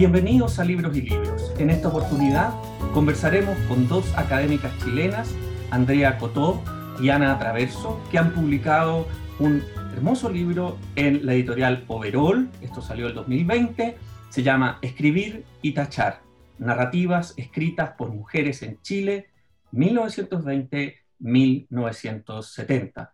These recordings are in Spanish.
Bienvenidos a Libros y Libros. En esta oportunidad conversaremos con dos académicas chilenas, Andrea Cotó y Ana Traverso, que han publicado un hermoso libro en la editorial Overall, esto salió el 2020, se llama Escribir y Tachar, narrativas escritas por mujeres en Chile, 1920-1970.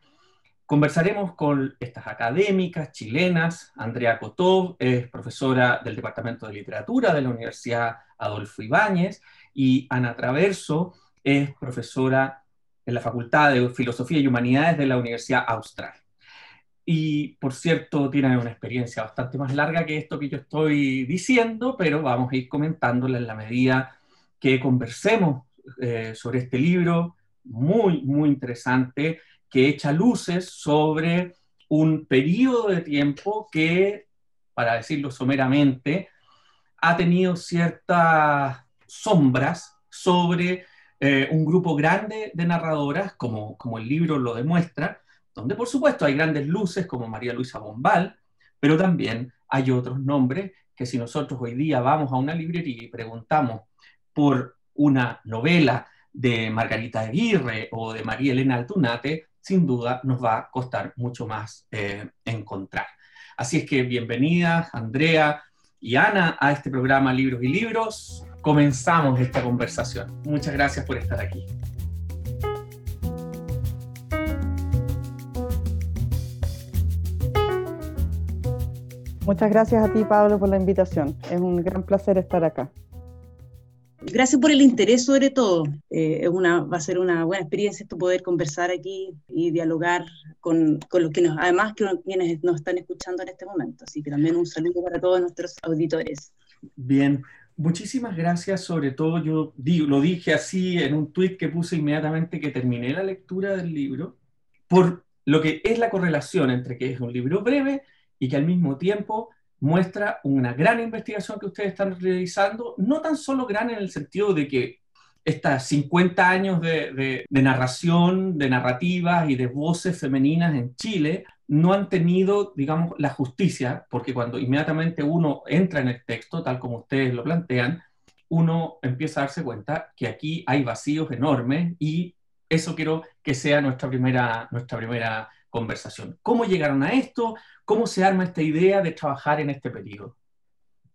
Conversaremos con estas académicas chilenas. Andrea Cotó es profesora del Departamento de Literatura de la Universidad Adolfo Ibáñez y Ana Traverso es profesora en la Facultad de Filosofía y Humanidades de la Universidad Austral. Y por cierto, tiene una experiencia bastante más larga que esto que yo estoy diciendo, pero vamos a ir comentándola en la medida que conversemos eh, sobre este libro muy, muy interesante que echa luces sobre un periodo de tiempo que, para decirlo someramente, ha tenido ciertas sombras sobre eh, un grupo grande de narradoras, como, como el libro lo demuestra, donde por supuesto hay grandes luces como María Luisa Bombal, pero también hay otros nombres que si nosotros hoy día vamos a una librería y preguntamos por una novela de Margarita Aguirre o de María Elena Altunate, sin duda nos va a costar mucho más eh, encontrar. Así es que bienvenidas, Andrea y Ana, a este programa Libros y Libros. Comenzamos esta conversación. Muchas gracias por estar aquí. Muchas gracias a ti, Pablo, por la invitación. Es un gran placer estar acá gracias por el interés sobre todo. Eh, una, va a ser una buena experiencia esto poder conversar aquí y dialogar con, con los que nos, además que quienes nos están escuchando en este momento. Así que también un saludo para todos nuestros auditores. Bien, muchísimas gracias. Sobre todo yo digo, lo dije así en un tuit que puse inmediatamente que terminé la lectura del libro, por lo que es la correlación entre que es un libro breve y que al mismo tiempo muestra una gran investigación que ustedes están realizando, no tan solo gran en el sentido de que estos 50 años de, narración, de narrativas y de voces femeninas en Chile no han tenido, digamos, la justicia, porque cuando inmediatamente uno entra en el texto, tal como ustedes lo plantean, uno empieza a darse cuenta que aquí hay vacíos enormes y eso quiero que sea nuestra primera, nuestra primera conversación. ¿Cómo llegaron a esto? ¿Cómo se arma esta idea de trabajar en este periodo?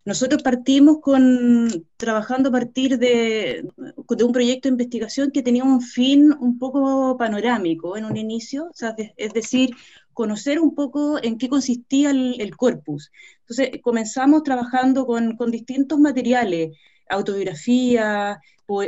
Nosotros partimos con, trabajando a partir de, de, un proyecto de investigación que tenía un fin un poco panorámico en un inicio, es decir, conocer un poco en qué consistía el, corpus. Entonces, comenzamos trabajando con, con distintos materiales, autobiografía,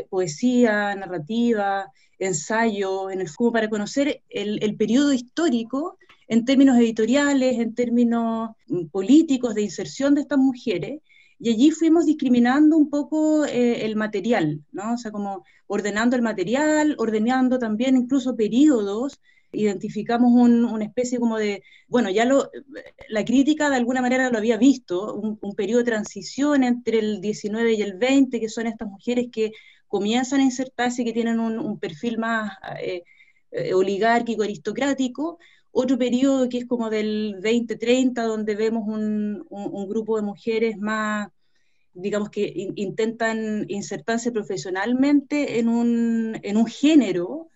poesía, narrativa, ensayo, en el, como para conocer el, el periodo histórico en términos editoriales, en términos mm, políticos de inserción de estas mujeres, y allí fuimos discriminando un poco eh, el material, ¿no? O sea, como ordenando el material, ordenando también incluso periodos, identificamos una especie como de, bueno, ya lo, la crítica de alguna manera lo había visto, un, periodo de transición entre el 19 y el 20, que son estas mujeres que comienzan a insertarse, que tienen un, perfil más eh, eh, oligárquico, aristocrático, otro periodo que es como del 2030, donde vemos un, grupo de mujeres más, digamos que intentan insertarse profesionalmente en un, género,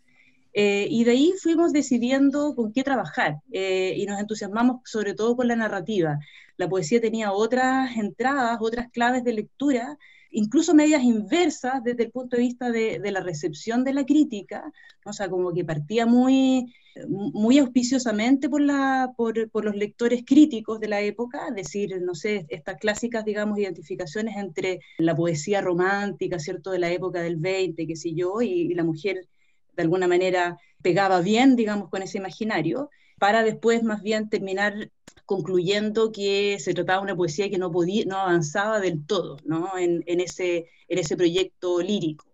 eh, y de ahí fuimos decidiendo con qué trabajar, eh, y nos entusiasmamos sobre todo con la narrativa. La poesía tenía otras entradas, otras claves de lectura, incluso medias inversas desde el punto de vista de, la recepción de la crítica, o sea, como que partía muy, muy auspiciosamente por, la, por, por, los lectores críticos de la época, es decir, no sé, estas clásicas, digamos, identificaciones entre la poesía romántica, ¿cierto?, de la época del 20, qué sé yo, y, la mujer de alguna manera pegaba bien, digamos, con ese imaginario, para después más bien terminar concluyendo que se trataba de una poesía que no, podía, no avanzaba del todo ¿no? En, en, ese, en ese proyecto lírico.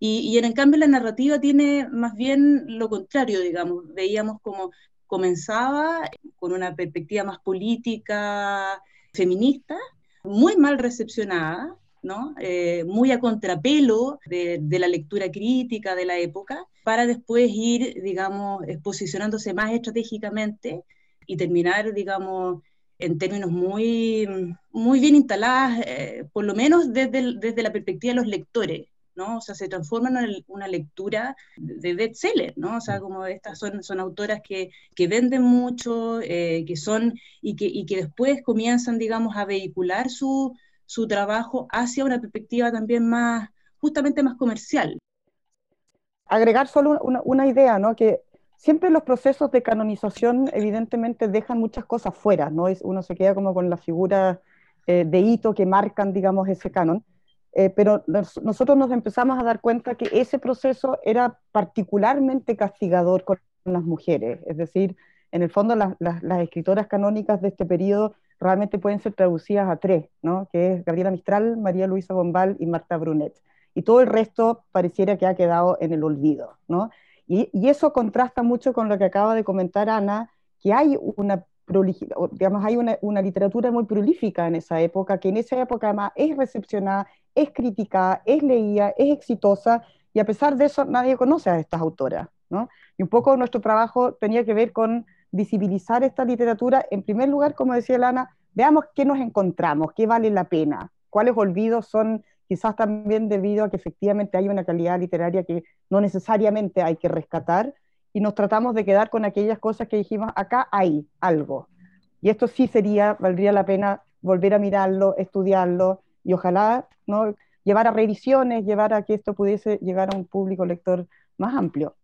Y, en cambio la narrativa tiene más bien lo contrario, digamos, veíamos como comenzaba con una perspectiva más política, feminista, muy mal recepcionada, ¿no? Eh, muy a contrapelo de, de, la lectura crítica de la época, para después ir, digamos, posicionándose más estratégicamente y terminar, digamos, en términos muy, muy bien instaladas, eh, por lo menos desde, desde la perspectiva de los lectores. ¿no? O sea, se transforman en una lectura de bestseller, ¿no? O sea, como estas son, son autoras que, que venden mucho, eh, que son, y que, y que después comienzan, digamos, a vehicular su, su trabajo hacia una perspectiva también más, justamente más comercial. Agregar solo una, una idea, ¿no? Que siempre los procesos de canonización evidentemente dejan muchas cosas fuera, ¿no? Es, uno se queda como con las figuras eh, de hito que marcan, digamos, ese canon. Eh, pero nosotros nos empezamos a dar cuenta que ese proceso era particularmente castigador con las mujeres, es decir, en el fondo las, escritoras canónicas de este periodo realmente pueden ser traducidas a tres, ¿no? que es Gabriela Mistral, María Luisa Bombal y Marta Brunet. Y todo el resto pareciera que ha quedado en el olvido. ¿no? Y, y eso contrasta mucho con lo que acaba de comentar Ana, que hay una digamos, hay una, una, literatura muy prolífica en esa época, que en esa época además es recepcionada, es criticada, es leída, es exitosa, y a pesar de eso nadie conoce a estas autoras. ¿no? Y un poco nuestro trabajo tenía que ver con visibilizar esta literatura, en primer lugar, como decía Lana, veamos qué nos encontramos, qué vale la pena, cuáles olvidos son quizás también debido a que efectivamente hay una calidad literaria que no necesariamente hay que rescatar, y nos tratamos de quedar con aquellas cosas que dijimos, acá hay algo. Y esto sí sería, valdría la pena volver a mirarlo, estudiarlo, y ojalá ¿no? llevar a revisiones, llevar a que esto pudiese llegar a un público lector más amplio.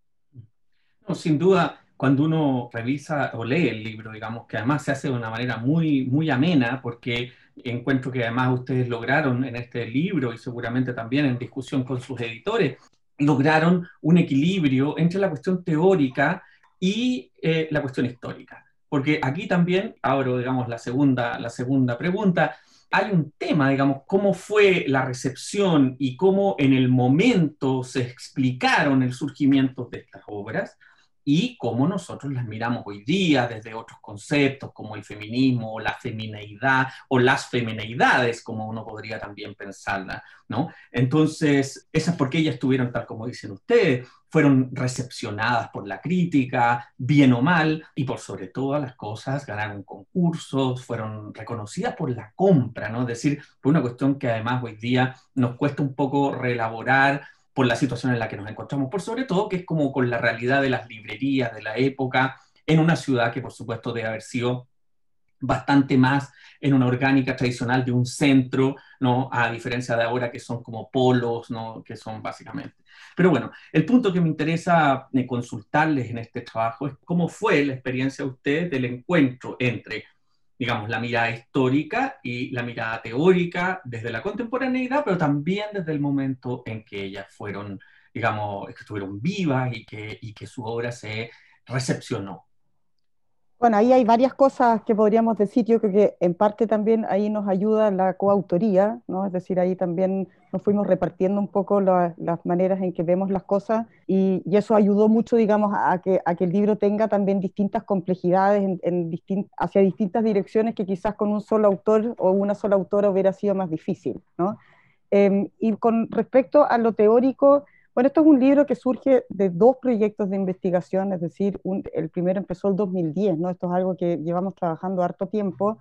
No, sin duda, cuando uno revisa o lee el libro, digamos que además se hace de una manera muy, muy amena, porque encuentro que además ustedes lograron en este libro y seguramente también en discusión con sus editores, lograron un equilibrio entre la cuestión teórica y eh, la cuestión histórica. Porque aquí también abro, digamos, la segunda, la segunda pregunta hay un tema, digamos, cómo fue la recepción y cómo en el momento se explicaron el surgimiento de estas obras y cómo nosotros las miramos hoy día desde otros conceptos como el feminismo o la femineidad o las femineidades, como uno podría también pensarla, ¿no? Entonces, esas porque ellas estuvieron, tal como dicen ustedes, fueron recepcionadas por la crítica, bien o mal, y por sobre todas las cosas ganaron concursos, fueron reconocidas por la compra, ¿no? Es decir, por una cuestión que además hoy día nos cuesta un poco reelaborar por la situación en la que nos encontramos, por sobre todo que es como con la realidad de las librerías de la época, en una ciudad que por supuesto debe haber sido bastante más en una orgánica tradicional de un centro, ¿no? A diferencia de ahora que son como polos, ¿no? Que son básicamente. Pero bueno, el punto que me interesa eh, consultarles en este trabajo es cómo fue la experiencia de ustedes del encuentro entre digamos, la mirada histórica y la mirada teórica desde la contemporaneidad, pero también desde el momento en que ellas fueron, digamos, que estuvieron vivas y que, y que su obra se recepcionó. Bueno, ahí hay varias cosas que podríamos decir. Yo creo que en parte también ahí nos ayuda la coautoría, ¿no? Es decir, ahí también nos fuimos repartiendo un poco las maneras en que vemos las cosas y, eso ayudó mucho, digamos, a que, a que el libro tenga también distintas complejidades en, hacia distintas direcciones que quizás con un solo autor o una sola autora hubiera sido más difícil, ¿no? Em, y con respecto a lo teórico, bueno, esto es un libro que surge de dos proyectos de investigación, es decir, el primero empezó el 2010, ¿no? Esto es algo que llevamos trabajando harto tiempo.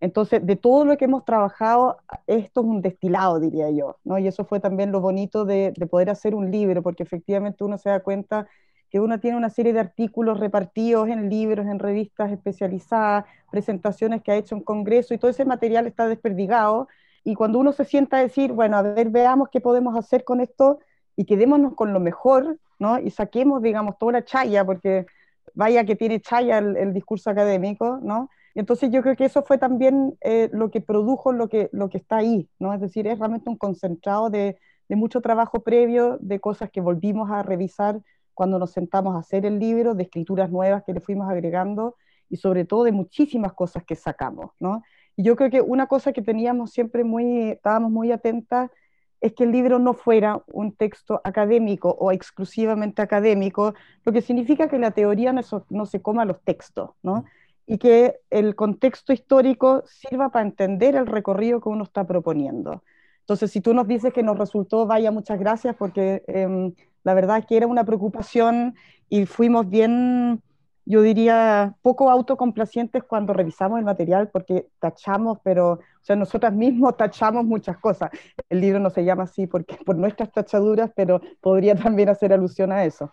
Entonces, de todo lo que hemos trabajado, esto es un destilado, diría yo, ¿no? Y eso fue también lo bonito de, de poder hacer un libro, porque efectivamente uno se da cuenta que uno tiene una serie de artículos repartidos en libros, en revistas especializadas, presentaciones que ha hecho en congreso, y todo ese material está desperdigado. Y cuando uno se sienta a decir, bueno, a ver, veamos qué podemos hacer con esto, y quedémonos con lo mejor, ¿no? Y saquemos, digamos, toda la chaya, porque vaya que tiene chaya el, discurso académico, ¿no? Y entonces yo creo que eso fue también eh, lo que produjo lo que, lo que está ahí, ¿no? Es decir, es realmente un concentrado de, de mucho trabajo previo, de cosas que volvimos a revisar cuando nos sentamos a hacer el libro, de escrituras nuevas que le fuimos agregando y sobre todo de muchísimas cosas que sacamos, ¿no? Y yo creo que una cosa que teníamos siempre muy, estábamos muy atentas es que el libro no fuera un texto académico o exclusivamente académico, lo que significa que la teoría no, se coma los textos, ¿no? y que el contexto histórico sirva para entender el recorrido que uno está proponiendo. Entonces, si tú nos dices que nos resultó, vaya, muchas gracias, porque em, la verdad es que era una preocupación y fuimos bien yo diría, poco autocomplacientes cuando revisamos el material porque tachamos, pero, o sea, nosotras mismos tachamos muchas cosas. El libro no se llama así porque por nuestras tachaduras, pero podría también hacer alusión a eso.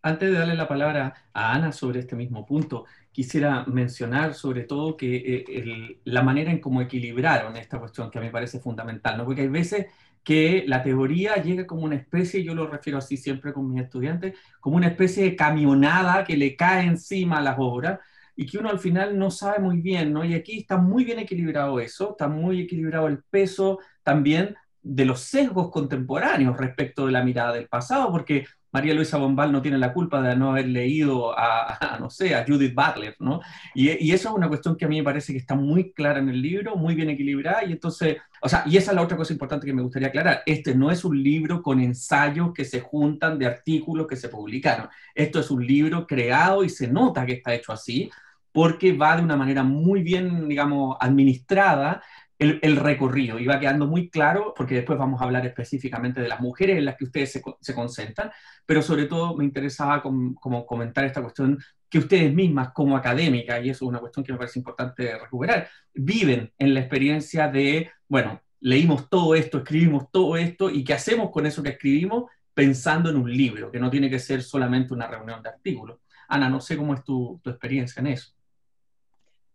Antes de darle la palabra a Ana sobre este mismo punto, quisiera mencionar sobre todo que eh, la manera en cómo equilibraron esta cuestión, que a mí me parece fundamental, ¿no? porque hay veces que la teoría llega como una especie, yo lo refiero así siempre con mis estudiantes, como una especie de camionada que le cae encima a las obras y que uno al final no sabe muy bien, ¿no? Y aquí está muy bien equilibrado eso, está muy equilibrado el peso también de los sesgos contemporáneos respecto de la mirada del pasado, porque María Luisa Bombal no tiene la culpa de no haber leído a, no sé, a Judith Butler, ¿no? Y, y, eso es una cuestión que a mí me parece que está muy clara en el libro, muy bien equilibrada, y entonces, o sea, y esa es la otra cosa importante que me gustaría aclarar, este no es un libro con ensayos que se juntan de artículos que se publicaron, esto es un libro creado y se nota que está hecho así, porque va de una manera muy bien, digamos, administrada, el, recorrido y va quedando muy claro, porque después vamos a hablar específicamente de las mujeres en las que ustedes se, se concentran, pero sobre todo me interesaba como comentar esta cuestión que ustedes mismas como académicas, y eso es una cuestión que me parece importante recuperar, viven en la experiencia de, bueno, leímos todo esto, escribimos todo esto, y qué hacemos con eso que escribimos pensando en un libro, que no tiene que ser solamente una reunión de artículos. Ana, no sé cómo es tu, tu experiencia en eso.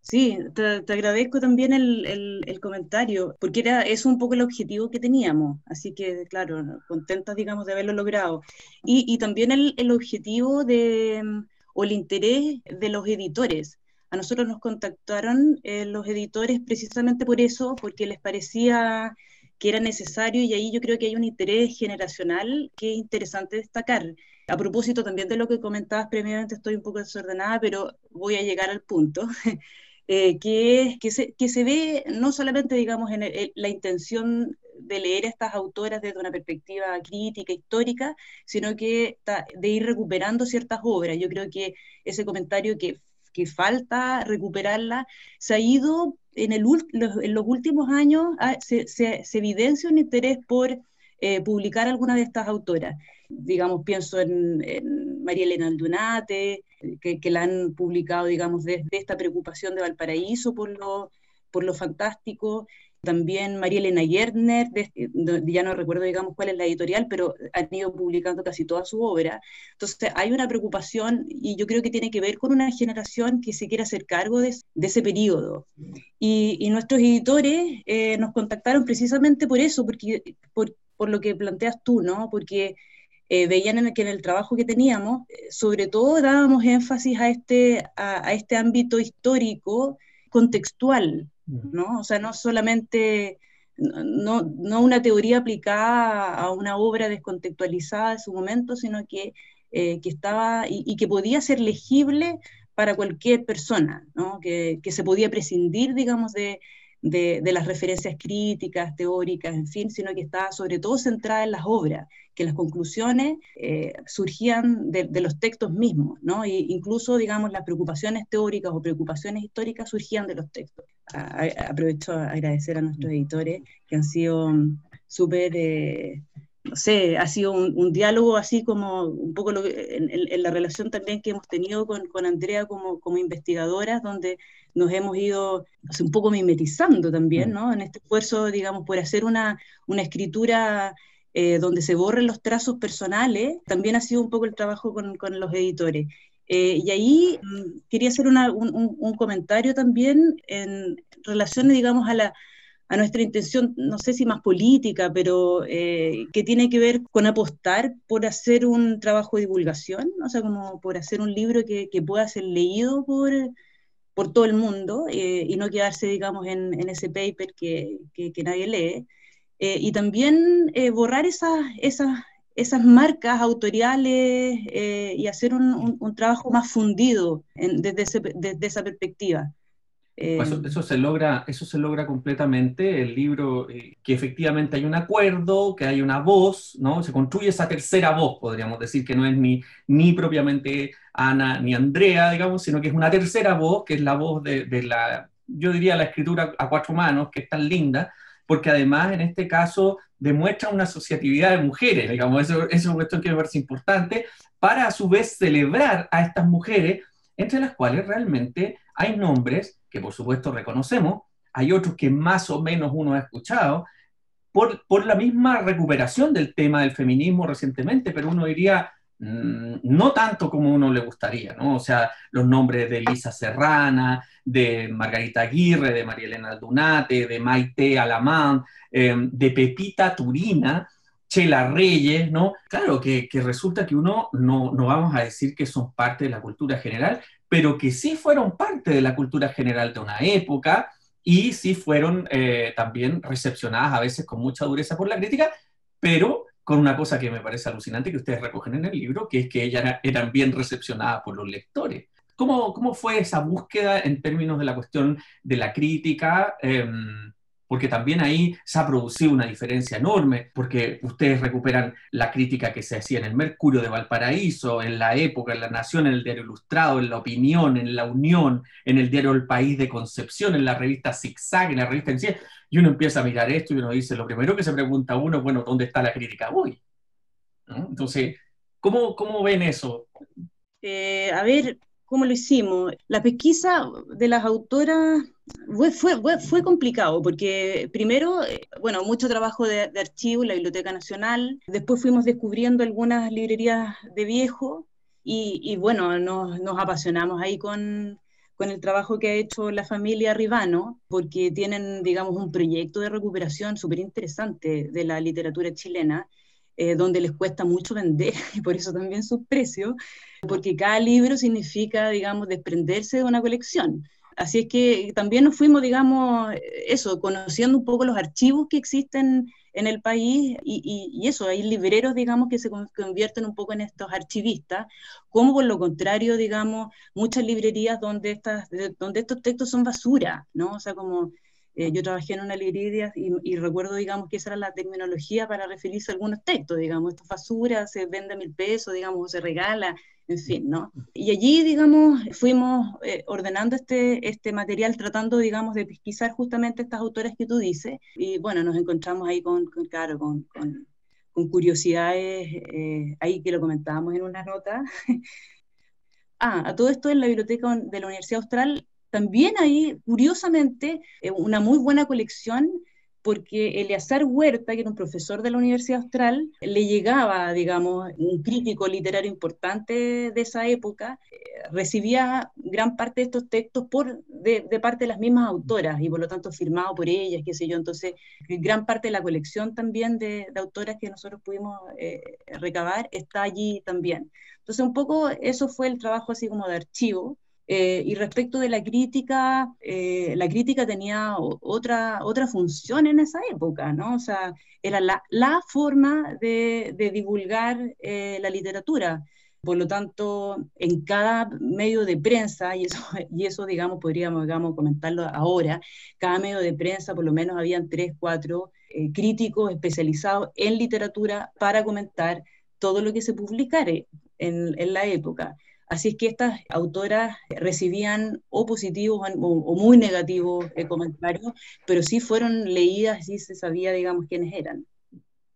Sí, te, agradezco también el, comentario, porque era, es un poco el objetivo que teníamos, así que claro, contentas, digamos, de haberlo logrado. Y, también el, objetivo de, o el interés de los editores. A nosotros nos contactaron eh, los editores precisamente por eso, porque les parecía que era necesario y ahí yo creo que hay un interés generacional que es interesante destacar. A propósito también de lo que comentabas previamente, estoy un poco desordenada, pero voy a llegar al punto. Eh, que, que, se, que se ve no solamente, digamos, en la intención de leer a estas autoras desde una perspectiva crítica, histórica, sino que de ir recuperando ciertas obras. Yo creo que ese comentario que, que falta recuperarla se ha ido en, el, en los últimos años, ah, se, se, se evidencia un interés por eh, publicar alguna de estas autoras. Digamos, pienso en, María Elena Aldunate, que, que, la han publicado, digamos, desde esta preocupación de Valparaíso por lo, por lo fantástico. También María Elena Gerner, ya no recuerdo, digamos, cuál es la editorial, pero han ido publicando casi toda su obra. Entonces, hay una preocupación y yo creo que tiene que ver con una generación que se quiere hacer cargo de, ese periodo. Y, nuestros editores eh, nos contactaron precisamente por eso, porque, por, por lo que planteas tú, ¿no? Porque eh, veían en que en el trabajo que teníamos, eh, sobre todo dábamos énfasis a este, a, este ámbito histórico contextual, ¿no? O sea, no solamente, no, no, una teoría aplicada a una obra descontextualizada en su momento, sino que, eh, que estaba y, que podía ser legible para cualquier persona, ¿no? que, que se podía prescindir, digamos, de, de, las referencias críticas, teóricas, en fin, sino que estaba sobre todo centrada en las obras, que las conclusiones eh, surgían de, los textos mismos, ¿no? E incluso, digamos, las preocupaciones teóricas o preocupaciones históricas surgían de los textos. aprovecho a agradecer a nuestros editores que han sido mm, súper... Eh, no sé, ha sido un, diálogo así como un poco en, la relación también que hemos tenido con, con Andrea como, como investigadoras, donde nos hemos ido un poco mimetizando también, mm. ¿no? En este esfuerzo, digamos, por hacer una, una escritura eh, donde se borren los trazos personales, también ha sido un poco el trabajo con, con los editores. Eh, y ahí mm, quería hacer una, un, un, comentario también en relación, digamos, a la, a nuestra intención, no sé si más política, pero eh, que tiene que ver con apostar por hacer un trabajo de divulgación, o sea, como por hacer un libro que, que pueda ser leído por, por todo el mundo eh, y no quedarse, digamos, en, en ese paper que, que, nadie lee. Eh, y también borrar esas, esas, esas marcas autoriales y hacer un, un, trabajo más fundido desde, desde esa perspectiva. Pues eso, se logra, eso se logra completamente, el libro, eh, que efectivamente hay un acuerdo, que hay una voz, ¿no? Se construye esa tercera voz, podríamos decir, que no es ni, ni propiamente Ana ni Andrea, digamos, sino que es una tercera voz, que es la voz de, de la, yo diría, la escritura a cuatro manos, que es tan linda, porque además en este caso demuestra una asociatividad de mujeres, digamos, eso, eso es una cuestión que me parece importante, para a su vez celebrar a estas mujeres entre las cuales realmente hay nombres que por supuesto reconocemos, hay otros que más o menos uno ha escuchado, por, por la misma recuperación del tema del feminismo recientemente, pero uno diría, mm, no tanto como uno le gustaría, ¿no? O sea, los nombres de Lisa Serrana, de Margarita Aguirre, de María Elena Aldunate, de Maite Alamán, eh, de Pepita Turina, Chela Reyes, ¿no? Claro que, resulta que uno no, no, vamos a decir que son parte de la cultura general, pero que sí fueron parte de la cultura general de una época y sí fueron eh, también recepcionadas a veces con mucha dureza por la crítica, pero con una cosa que me parece alucinante que ustedes recogen en el libro, que es que ellas eran bien recepcionadas por los lectores. ¿Cómo, cómo fue esa búsqueda en términos de la cuestión de la crítica? Eh, porque también ahí se ha producido una diferencia enorme, porque ustedes recuperan la crítica que se hacía en el Mercurio de Valparaíso, en la época, en la Nación, en el Diario Ilustrado, en la Opinión, en la Unión, en el Diario El País de Concepción, en la revista Zigzag, en la revista en y uno empieza a mirar esto y uno dice, lo primero que se pregunta uno, bueno, ¿dónde está la crítica hoy? Entonces, ¿cómo, ¿cómo ven eso? Eh, a ver, ¿cómo lo hicimos? La pesquisa de las autoras fue, complicado porque primero, eh, bueno, mucho trabajo de, archivo en la Biblioteca Nacional, después fuimos descubriendo algunas librerías de viejo y, bueno, nos, nos, apasionamos ahí con, con el trabajo que ha hecho la familia Ribano, porque tienen, digamos, un proyecto de recuperación súper interesante de la literatura chilena, eh, donde les cuesta mucho vender y por eso también sus precios, porque cada libro significa, digamos, desprenderse de una colección. Así es que también nos fuimos, digamos, eso, conociendo un poco los archivos que existen en el país y, eso, hay libreros, digamos, que se convierten un poco en estos archivistas, como por lo contrario, digamos, muchas librerías donde, estas, donde estos textos son basura, ¿no? O sea, como eh, yo trabajé en una librería y, recuerdo, digamos, que esa era la terminología para referirse a algunos textos, digamos, esto basura, se vende a mil pesos, digamos, o se regala, en fin, ¿no? Y allí, digamos, fuimos eh, ordenando este, este material, tratando, digamos, de pesquisar justamente estas autoras que tú dices, y bueno, nos encontramos ahí con, claro, con, con, curiosidades, eh, ahí que lo comentábamos en una nota. ah, a todo esto en la biblioteca de la Universidad Austral también hay, curiosamente, eh, una muy buena colección porque Eleazar Huerta, que era un profesor de la Universidad Austral, le llegaba, digamos, un crítico literario importante de esa época, eh, recibía gran parte de estos textos por, de, parte de las mismas autoras y por lo tanto firmado por ellas, qué sé yo. Entonces, gran parte de la colección también de, autoras que nosotros pudimos eh, recabar está allí también. Entonces, un poco eso fue el trabajo así como de archivo. Eh, y respecto de la crítica, eh, la crítica tenía otra, otra función en esa época, ¿no? O sea, era la, forma de, divulgar eh, la literatura. Por lo tanto, en cada medio de prensa, y eso, y eso digamos, podríamos digamos, comentarlo ahora, cada medio de prensa por lo menos habían tres, cuatro críticos especializados en literatura para comentar todo lo que se publicare en, en la época. Así es que estas autoras recibían o positivos o, muy negativos eh, comentarios, pero sí fueron leídas y se sabía, digamos, quiénes eran.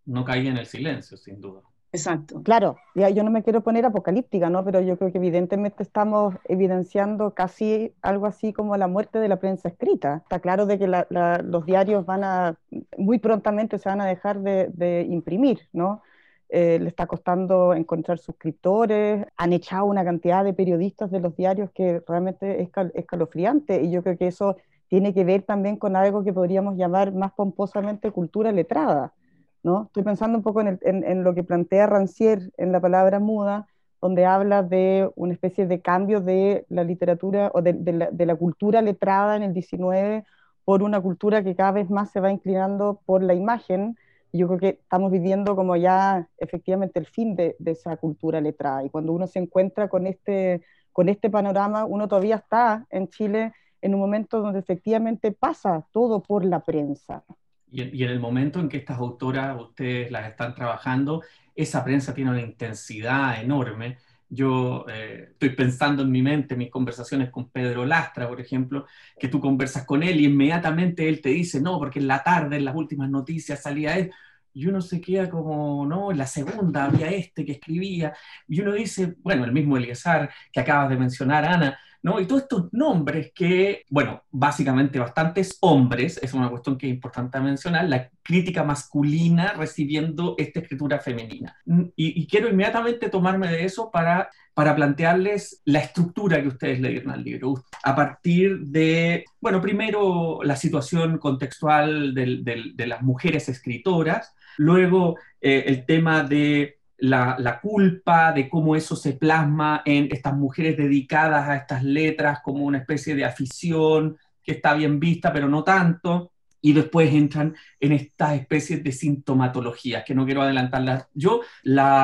No caía en el silencio, sin duda. Exacto. Claro, yo no me quiero poner apocalíptica, ¿no? Pero yo creo que evidentemente estamos evidenciando casi algo así como la muerte de la prensa escrita. Está claro de que los diarios van a, muy prontamente se van a dejar de, de imprimir, ¿no? Eh, le está costando encontrar suscriptores, han echado una cantidad de periodistas de los diarios que realmente es escalofriante y yo creo que eso tiene que ver también con algo que podríamos llamar más pomposamente cultura letrada. ¿no? Estoy pensando un poco en, lo que plantea Rancière en la palabra muda, donde habla de una especie de cambio de la literatura o de, la, de la cultura letrada en el 19 por una cultura que cada vez más se va inclinando por la imagen, yo creo que estamos viviendo como ya efectivamente el fin de, esa cultura letrada. Y cuando uno se encuentra con este, con este panorama, uno todavía está en Chile en un momento donde efectivamente pasa todo por la prensa. Y, en el momento en que estas autoras, ustedes las están trabajando, esa prensa tiene una intensidad enorme. Yo eh, estoy pensando en mi mente, mis conversaciones con Pedro Lastra, por ejemplo, que tú conversas con él y inmediatamente él te dice, no, porque en la tarde, en las últimas noticias salía él, y uno se queda como, no, en la segunda había este que escribía, y uno dice, bueno, el mismo Eliezer que acabas de mencionar, Ana, ¿no? Y todos estos nombres que, bueno, básicamente bastantes hombres, es una cuestión que es importante mencionar, la crítica masculina recibiendo esta escritura femenina. Y, y quiero inmediatamente tomarme de eso para, para plantearles la estructura que ustedes le dieron al libro, a partir de, bueno, primero la situación contextual del, del, de las mujeres escritoras, luego eh, el tema de la, culpa, de cómo eso se plasma en estas mujeres dedicadas a estas letras como una especie de afición que está bien vista, pero no tanto, y después entran en estas especies de sintomatologías, que no quiero adelantarlas. Yo,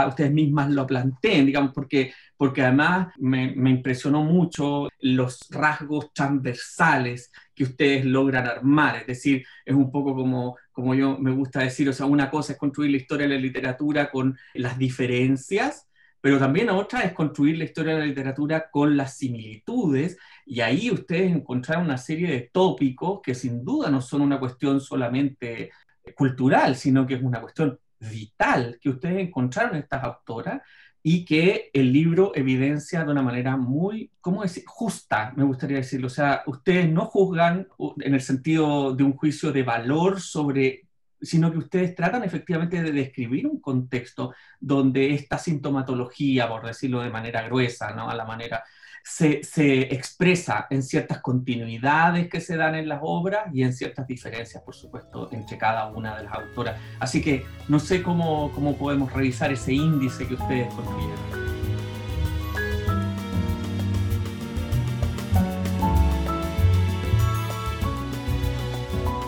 ustedes mismas lo planteen, digamos, porque, porque además me, me impresionó mucho los rasgos transversales que ustedes logran armar, es decir, es un poco como, como yo me gusta decir, o sea, una cosa es construir la historia de la literatura con las diferencias, pero también otra es construir la historia de la literatura con las similitudes, y ahí ustedes encontraron una serie de tópicos que sin duda no son una cuestión solamente cultural, sino que es una cuestión vital que ustedes encontraron en estas autoras y que el libro evidencia de una manera muy, ¿cómo decir?, justa, me gustaría decirlo. O sea, ustedes no juzgan en el sentido de un juicio de valor sobre, sino que ustedes tratan efectivamente de describir un contexto donde esta sintomatología, por decirlo de manera gruesa, ¿no? A la manera se, expresa en ciertas continuidades que se dan en las obras y en ciertas diferencias, por supuesto, entre cada una de las autoras. Así que no sé cómo, cómo podemos revisar ese índice que ustedes construyeron.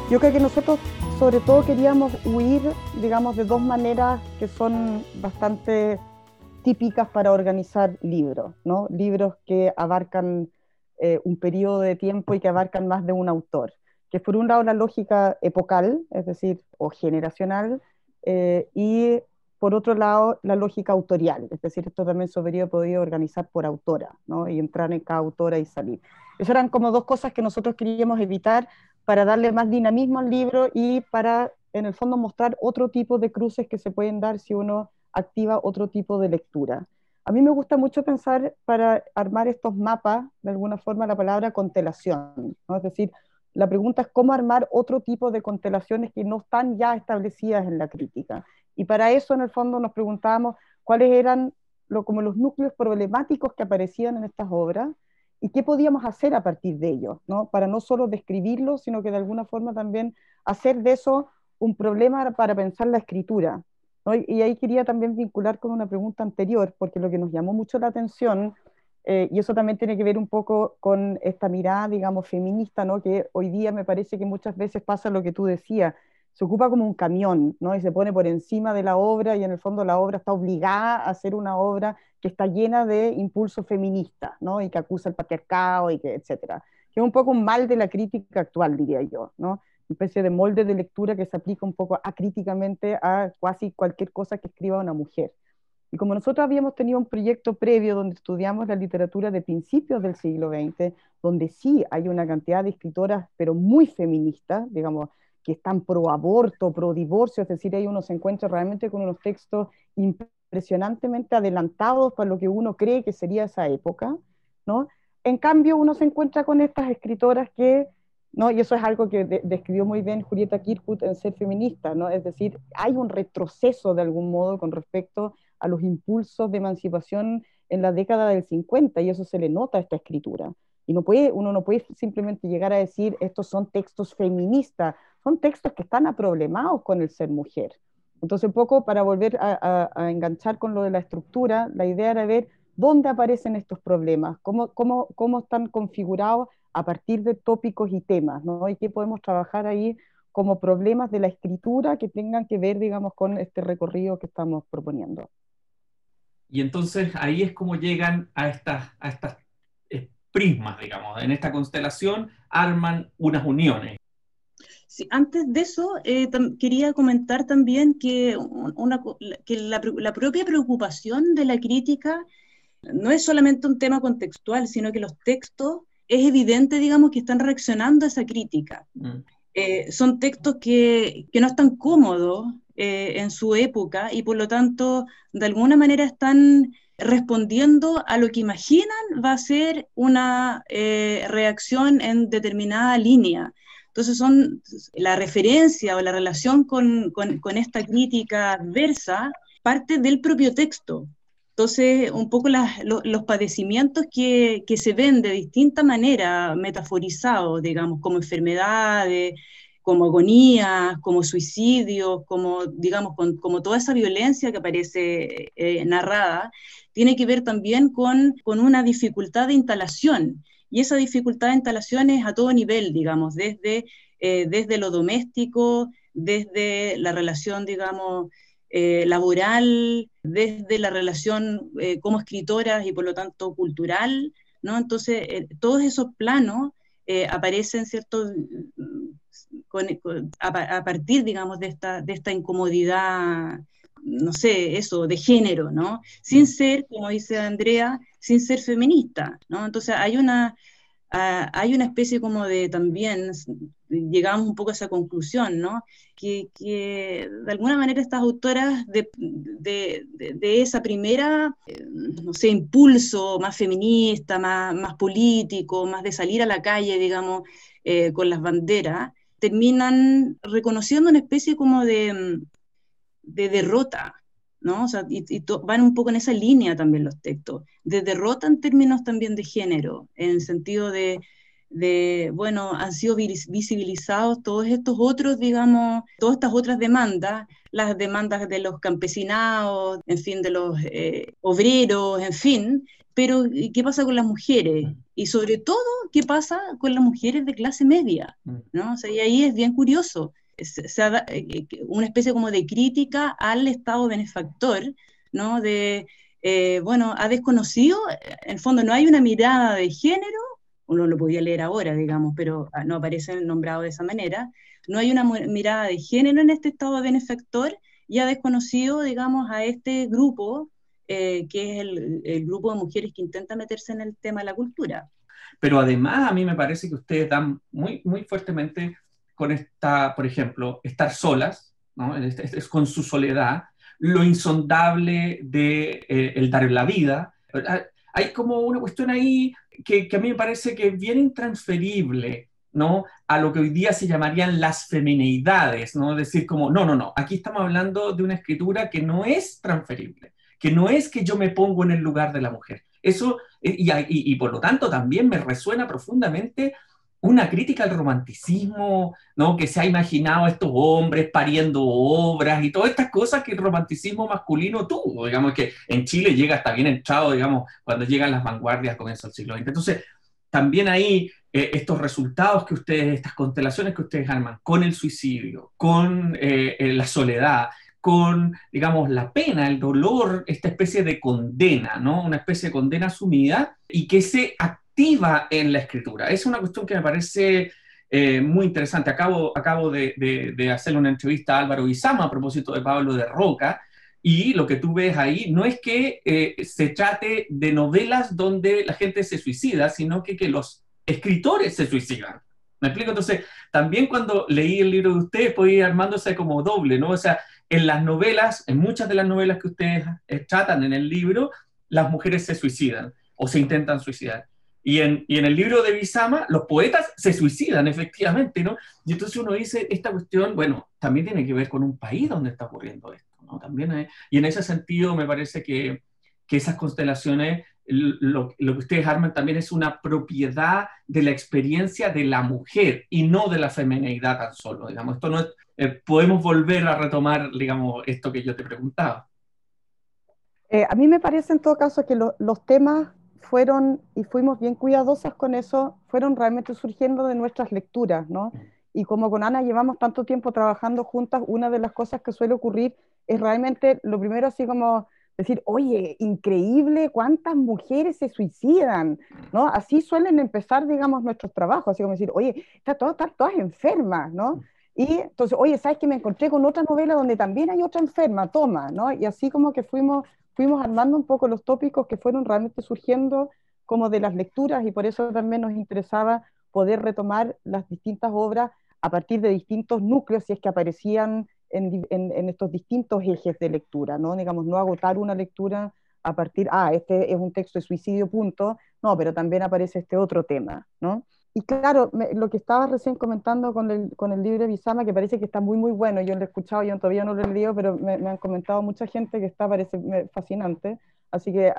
Yo creo que nosotros sobre todo queríamos huir, digamos, de dos maneras que son bastante típicas para organizar libros, ¿no? Libros que abarcan eh, un periodo de tiempo y que abarcan más de un autor. Que por un lado la lógica epocal, es decir, o generacional, eh, y por otro lado la lógica autorial, es decir, esto también se habría podido organizar por autora, ¿no? Y entrar en cada autora y salir. Esas eran como dos cosas que nosotros queríamos evitar para darle más dinamismo al libro y para, en el fondo, mostrar otro tipo de cruces que se pueden dar si uno activa otro tipo de lectura. A mí me gusta mucho pensar para armar estos mapas, de alguna forma, la palabra constelación, ¿no? es decir, la pregunta es cómo armar otro tipo de constelaciones que no están ya establecidas en la crítica. Y para eso, en el fondo, nos preguntábamos cuáles eran lo, como los núcleos problemáticos que aparecían en estas obras y qué podíamos hacer a partir de ellos, ¿no? para no solo describirlos, sino que de alguna forma también hacer de eso un problema para pensar la escritura. Y ahí quería también vincular con una pregunta anterior, porque lo que nos llamó mucho la atención, eh, y eso también tiene que ver un poco con esta mirada, digamos, feminista, ¿no? que hoy día me parece que muchas veces pasa lo que tú decías, se ocupa como un camión, ¿no? Y se pone por encima de la obra y en el fondo la obra está obligada a ser una obra que está llena de impulsos feministas, ¿no? Y que acusa el patriarcado y que, etcétera. Que es un poco un mal de la crítica actual, diría yo, ¿no? Especie de molde de lectura que se aplica un poco acríticamente a casi cualquier cosa que escriba una mujer. Y como nosotros habíamos tenido un proyecto previo donde estudiamos la literatura de principios del siglo XX, donde sí hay una cantidad de escritoras, pero muy feministas, digamos, que están pro aborto, pro divorcio, es decir, ahí uno se encuentra realmente con unos textos impresionantemente adelantados para lo que uno cree que sería esa época, ¿no? En cambio, uno se encuentra con estas escritoras que ¿no? Y eso es algo que describió muy bien Julieta Kirkwood en Ser Feminista, ¿no? Es decir, hay un retroceso de algún modo con respecto a los impulsos de emancipación en la década del 50 y eso se le nota a esta escritura. Y no puede, uno no puede simplemente llegar a decir estos son textos feministas, son textos que están aproblemados con el ser mujer. Entonces, un poco para volver a, a enganchar con lo de la estructura, la idea era ver dónde aparecen estos problemas, cómo, cómo, cómo están configurados a partir de tópicos y temas, ¿no? Y qué podemos trabajar ahí como problemas de la escritura que tengan que ver, digamos, con este recorrido que estamos proponiendo. Y entonces ahí es como llegan a estas, a estas eh, prismas, digamos, en esta constelación arman unas uniones. Sí, antes de eso, eh, quería comentar también que, una, que la, la, propia preocupación de la crítica no es solamente un tema contextual, sino que los textos es evidente, digamos, que están reaccionando a esa crítica. Mm. Eh, son textos que, que, no están cómodos en su época y por lo tanto de alguna manera están respondiendo a lo que imaginan va a ser una reacción en determinada línea. Entonces son la referencia o la relación con, con, esta crítica adversa parte del propio texto. Entonces, un poco los padecimientos que, se ven de distinta manera metaforizados, digamos, como enfermedades, como agonías, como suicidios, como, digamos, con, como toda esa violencia que aparece eh, narrada, tiene que ver también con, con una dificultad de instalación. Y esa dificultad de instalación es a todo nivel, digamos, desde, eh, desde lo doméstico, desde la relación, digamos, eh, laboral, desde la relación eh, como escritoras y por lo tanto cultural, ¿no? Entonces, todos esos planos aparecen, ¿cierto?, a, partir, digamos, de esta, de esta incomodidad no sé, eso, de género, ¿no? Sin mm. ser, como dice Andrea, sin ser feminista, ¿no? Entonces hay una, ah, hay una especie como de también, llegamos un poco a esa conclusión, ¿no? Que, de alguna manera estas autoras de, esa primera, eh, no sé, impulso más feminista, más, más político, más de salir a la calle, digamos, eh, con las banderas, terminan reconociendo una especie como de, de derrota, ¿no? O sea, y, van un poco en esa línea también los textos, de derrota en términos también de género, en el sentido de, de, bueno, han sido visibilizados todos estos otros, digamos, todas estas otras demandas, las demandas de los campesinados, en fin, de los eh, obreros, en fin, pero ¿qué pasa con las mujeres? Mm. Y sobre todo, ¿qué pasa con las mujeres de clase media? Mm. ¿no? O sea, y ahí es bien curioso, eh, una especie como de crítica al Estado benefactor, ¿no? De, eh, bueno, ha desconocido, en el fondo no hay una mirada de género, uno lo podía leer ahora, digamos, pero ah, no aparece nombrado de esa manera, no hay una mirada de género en este Estado benefactor y ha desconocido, digamos, a este grupo, eh, que es el, grupo de mujeres que intenta meterse en el tema de la cultura. Pero además a mí me parece que ustedes dan muy, muy fuertemente con esta, por ejemplo, estar solas, ¿no? es, con su soledad, lo insondable de eh, dar la vida. Hay como una cuestión ahí que, a mí me parece que es bien intransferible, ¿no? A lo que hoy día se llamarían las femineidades, ¿no? Decir como, no, no, no, aquí estamos hablando de una escritura que no es transferible, que no es que yo me pongo en el lugar de la mujer. Eso, eh, y por lo tanto también me resuena profundamente una crítica al romanticismo, ¿no? Que se ha imaginado a estos hombres pariendo obras y todas estas cosas que el romanticismo masculino tuvo, digamos que en Chile llega hasta bien entrado, digamos, cuando llegan las vanguardias comienzo del siglo XX. Entonces, también ahí eh, estos resultados que ustedes, estas constelaciones que ustedes arman con el suicidio, con eh, eh, la soledad, con, digamos, la pena, el dolor, esta especie de condena, ¿no? Una especie de condena asumida y que se activa en la escritura. Es una cuestión que me parece eh, muy interesante. Acabo, acabo de, de, hacer una entrevista a Álvaro Izama a propósito de Pablo de Roca, y lo que tú ves ahí no es que eh, se trate de novelas donde la gente se suicida, sino que, que los escritores se suicidan. ¿Me explico? Entonces, también cuando leí el libro de ustedes, puede ir armándose como doble, ¿no? O sea, en las novelas, en muchas de las novelas que ustedes eh, tratan en el libro, las mujeres se suicidan o se intentan suicidar. Y en, y en, el libro de Bisama, los poetas se suicidan, efectivamente, ¿no? Y entonces uno dice, esta cuestión, bueno, también tiene que ver con un país donde está ocurriendo esto, ¿no? También y en ese sentido me parece que, que esas constelaciones, lo, lo, que ustedes arman también es una propiedad de la experiencia de la mujer y no de la feminidad tan solo, digamos. Esto no es, eh, podemos volver a retomar, digamos, esto que yo te preguntaba. Eh, a mí me parece en todo caso que lo, los temas fueron, y fuimos bien cuidadosas con eso, fueron realmente surgiendo de nuestras lecturas, ¿no? Y como con Ana llevamos tanto tiempo trabajando juntas, una de las cosas que suele ocurrir es realmente lo primero así como decir, oye, increíble cuántas mujeres se suicidan, ¿no? Así suelen empezar, digamos, nuestros trabajos, así como decir, oye, están todas, están todas enfermas, ¿no? Y entonces, oye, ¿sabes que me encontré con otra novela donde también hay otra enferma? Toma, ¿no? Y así como que fuimos fuimos armando un poco los tópicos que fueron realmente surgiendo como de las lecturas y por eso también nos interesaba poder retomar las distintas obras a partir de distintos núcleos, si es que aparecían en, estos distintos ejes de lectura, ¿no? Digamos, no agotar una lectura a partir, ah, este es un texto de suicidio, punto, no, pero también aparece este otro tema, ¿no? Y claro, lo que estaba recién comentando con el, con el libro de Bisama, que parece que está muy, muy bueno, yo lo he escuchado, yo todavía no lo he leído, pero me, han comentado mucha gente que está, parece fascinante, así que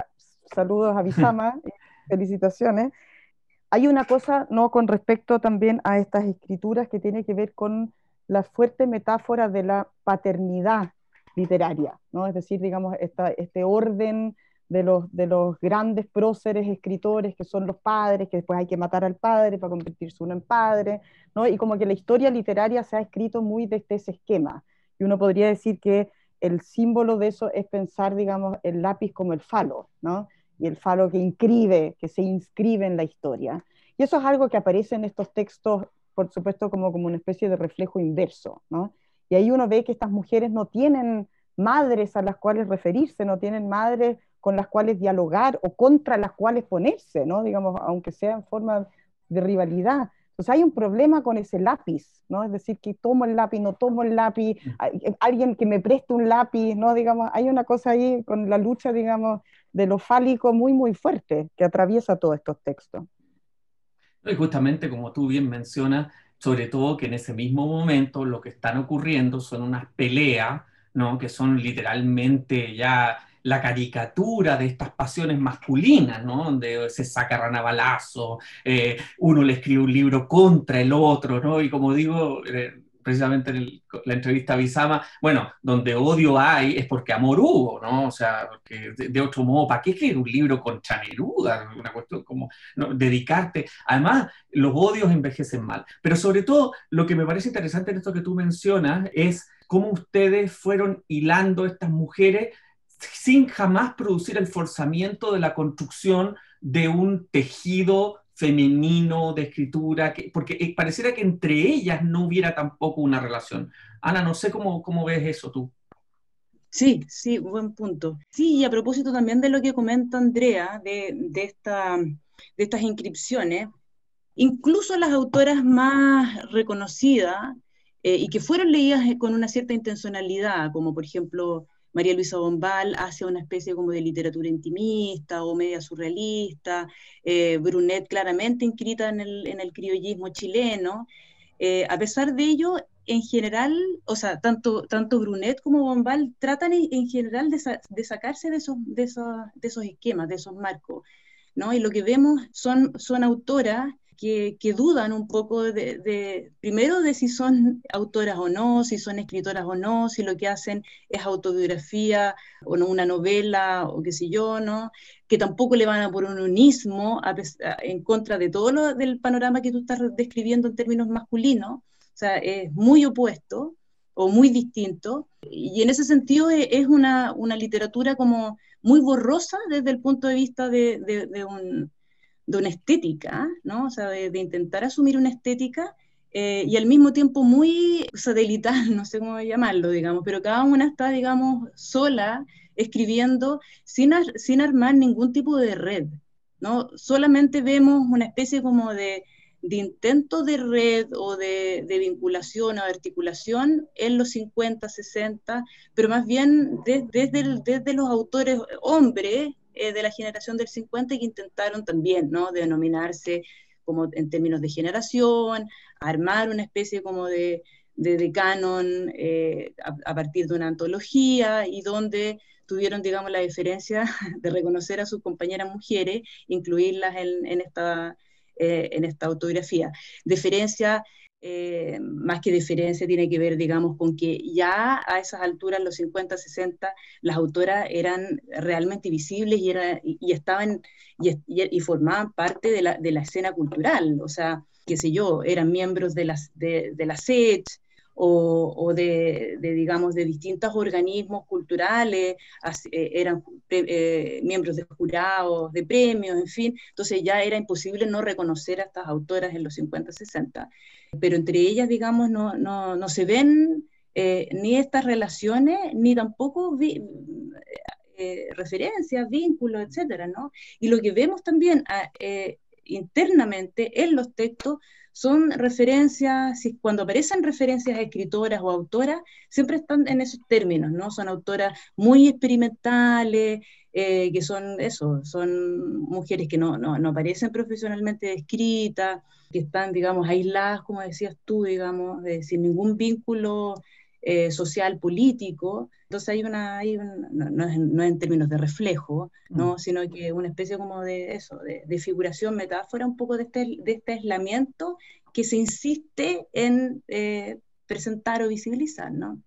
saludos a Bisama, felicitaciones. Hay una cosa, no con respecto también a estas escrituras que tiene que ver con la fuerte metáfora de la paternidad literaria, ¿no? Es decir, digamos, esta, este orden de los, de los grandes próceres escritores que son los padres, que después hay que matar al padre para convertirse uno en padre, ¿no? Y como que la historia literaria se ha escrito muy desde ese esquema. Y uno podría decir que el símbolo de eso es pensar, digamos, el lápiz como el falo, ¿no? Y el falo que inscribe, que se inscribe en la historia. Y eso es algo que aparece en estos textos, por supuesto, como, como una especie de reflejo inverso, ¿no? Y ahí uno ve que estas mujeres no tienen madres a las cuales referirse, no tienen madres con las cuales dialogar o contra las cuales ponerse, ¿no? Digamos, aunque sea en forma de rivalidad. Entonces hay un problema con ese lápiz, ¿no? Es decir, que tomo el lápiz, no tomo el lápiz, alguien que me preste un lápiz, ¿no? Digamos, hay una cosa ahí con la lucha, digamos, de lo fálico muy, muy fuerte que atraviesa todos estos textos. Y justamente como tú bien mencionas, sobre todo que en ese mismo momento lo que están ocurriendo son unas peleas, ¿no? Que son literalmente ya la caricatura de estas pasiones masculinas, ¿no? Donde se saca ranabalazo, eh, uno le escribe un libro contra el otro, ¿no? Y como digo, eh, precisamente en la entrevista a Bisama, bueno, donde odio hay es porque amor hubo, ¿no? O sea, de, otro modo, ¿para qué escribir un libro contra Neruda? Una cuestión como dedicarte. Además, los odios envejecen mal. Pero sobre todo, lo que me parece interesante en esto que tú mencionas es cómo ustedes fueron hilando estas mujeres sin jamás producir el forzamiento de la construcción de un tejido femenino de escritura, que, porque eh, pareciera que entre ellas no hubiera tampoco una relación. Ana, no sé cómo, cómo ves eso tú. Sí, sí, buen punto. Sí, y a propósito también de lo que comenta Andrea, de, de, esta, de estas inscripciones, incluso las autoras más reconocidas eh, y que fueron leídas con una cierta intencionalidad, como por ejemplo María Luisa Bombal hace una especie como de literatura intimista o media surrealista, eh, Brunet claramente inscrita en el, criollismo chileno. Eh, a pesar de ello, en general, o sea, tanto, tanto Brunet como Bombal tratan en, general de, sacarse de esos, de, esos, de esos esquemas, de esos marcos, ¿no? Y lo que vemos son, son autoras que, dudan un poco de, primero, de si son autoras o no, si son escritoras o no, si lo que hacen es autobiografía o no una novela o qué sé yo, ¿no? Que tampoco le van a poner un unismo en contra de todo lo del panorama que tú estás describiendo en términos masculinos, o sea, es muy opuesto o muy distinto, y en ese sentido e, es una, literatura como muy borrosa desde el punto de vista de un de una estética, ¿no? O sea, de, intentar asumir una estética eh, y al mismo tiempo muy satelital, no sé cómo llamarlo, digamos, pero cada una está, digamos, sola, escribiendo, sin, sin armar ningún tipo de red, ¿no? Solamente vemos una especie como de, de intento de red o de, de, vinculación o articulación en los 50, 60, pero más bien desde, desde los autores hombres eh, de la generación del 50 que intentaron también, ¿no? Denominarse como en términos de generación, armar una especie como de, de, canon eh, a, partir de una antología y donde tuvieron, digamos, la diferencia de reconocer a sus compañeras mujeres, incluirlas en, esta, eh, en esta autografía. Diferencia eh, más que diferencia, tiene que ver, digamos, con que ya a esas alturas, los 50, 60, las autoras eran realmente visibles y, era, y, estaban y, y, formaban parte de la, de la, escena cultural, o sea, qué sé yo, eran miembros de, las, de, de la SET, o, de, digamos, de distintos organismos culturales, eh, eran eh, miembros de jurados, de premios, en fin, entonces ya era imposible no reconocer a estas autoras en los 50, 60, pero entre ellas, digamos, no, no, no se ven eh, ni estas relaciones, ni tampoco referencias, vínculos, etcétera, ¿no? Y lo que vemos también ah, internamente en los textos son referencias, cuando aparecen referencias a escritoras o autoras, siempre están en esos términos, ¿no? Son autoras muy experimentales, eh, que son eso, son mujeres que no, no, no aparecen profesionalmente descritas, que están, digamos, aisladas, como decías tú, digamos, sin ningún vínculo eh, social, político. Entonces hay una, hay no, es, en términos de reflejo, ¿no? Mm. sino que una especie como de eso, de, figuración, metáfora, un poco de este, de este aislamiento que se insiste en eh, presentar o visibilizar, ¿no?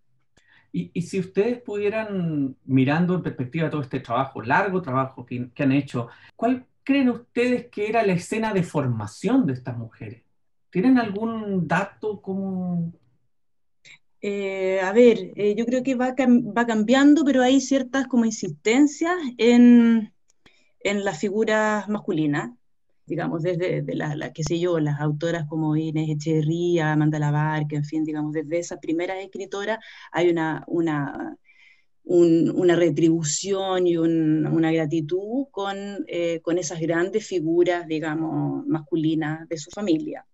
Y, si ustedes pudieran, mirando en perspectiva todo este trabajo, largo trabajo que, que han hecho, ¿cuál creen ustedes que era la escena de formación de estas mujeres? ¿Tienen algún dato como eh, a ver, eh, yo creo que va, va, cambiando, pero hay ciertas como insistencias en, en las figuras masculinas, digamos, desde de qué sé yo, las autoras como Inés Echeverría, Amanda Labarque, en fin, digamos, desde esas primeras escritoras hay una, una, una retribución y una gratitud con, eh, con esas grandes figuras, digamos, masculinas de su familia.